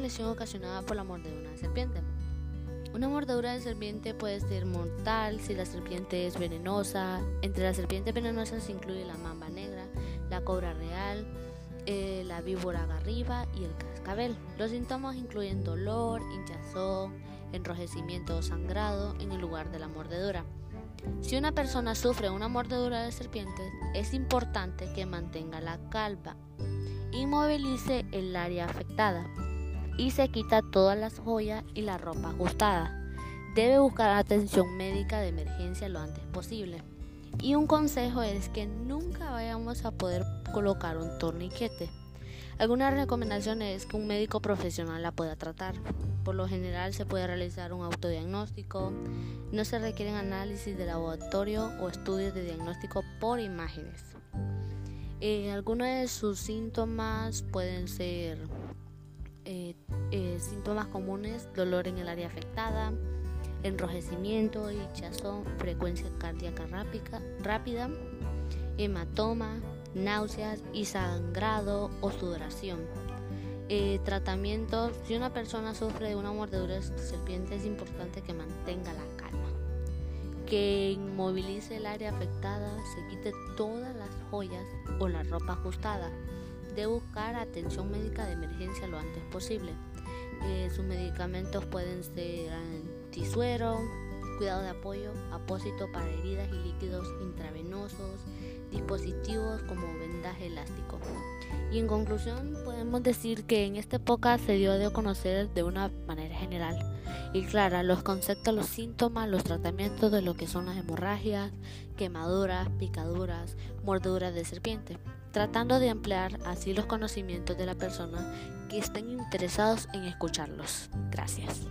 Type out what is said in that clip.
lesión ocasionada por la mordedura de serpiente. Una mordedura de serpiente puede ser mortal si la serpiente es venenosa. Entre las serpientes venenosas se incluye la mamba negra, la cobra real, eh, la víbora garriba y el cascabel. Los síntomas incluyen dolor, hinchazón, enrojecimiento o sangrado en el lugar de la mordedura. Si una persona sufre una mordedura de serpiente, es importante que mantenga la calma, inmovilice el área afectada y se quita todas las joyas y la ropa ajustada. Debe buscar atención médica de emergencia lo antes posible. Y un consejo es que nunca vayamos a poder colocar un torniquete. Algunas recomendaciones es que un médico profesional la pueda tratar. Por lo general se puede realizar un autodiagnóstico, no se requieren análisis de laboratorio o estudios de diagnóstico por imágenes. Eh, algunos de sus síntomas pueden ser eh, eh, síntomas comunes, dolor en el área afectada, enrojecimiento, hinchazón, frecuencia cardíaca rápida, hematoma, náuseas y sangrado o sudoración. Eh, tratamiento, si una persona sufre de una mordedura de serpiente es importante que mantenga la calma, que inmovilice el área afectada, se quite todas las joyas o la ropa ajustada, de buscar atención médica de emergencia lo antes posible. Eh, sus medicamentos pueden ser antisuero, cuidado de apoyo, apósito para heridas y líquidos intravenosos, dispositivos como vendaje elástico. Y en conclusión, podemos decir que en esta época se dio de conocer de una manera general y clara los conceptos, los síntomas, los tratamientos de lo que son las hemorragias, quemaduras, picaduras, mordeduras de serpiente, tratando de emplear así los conocimientos de la persona que estén interesados en escucharlos. Gracias.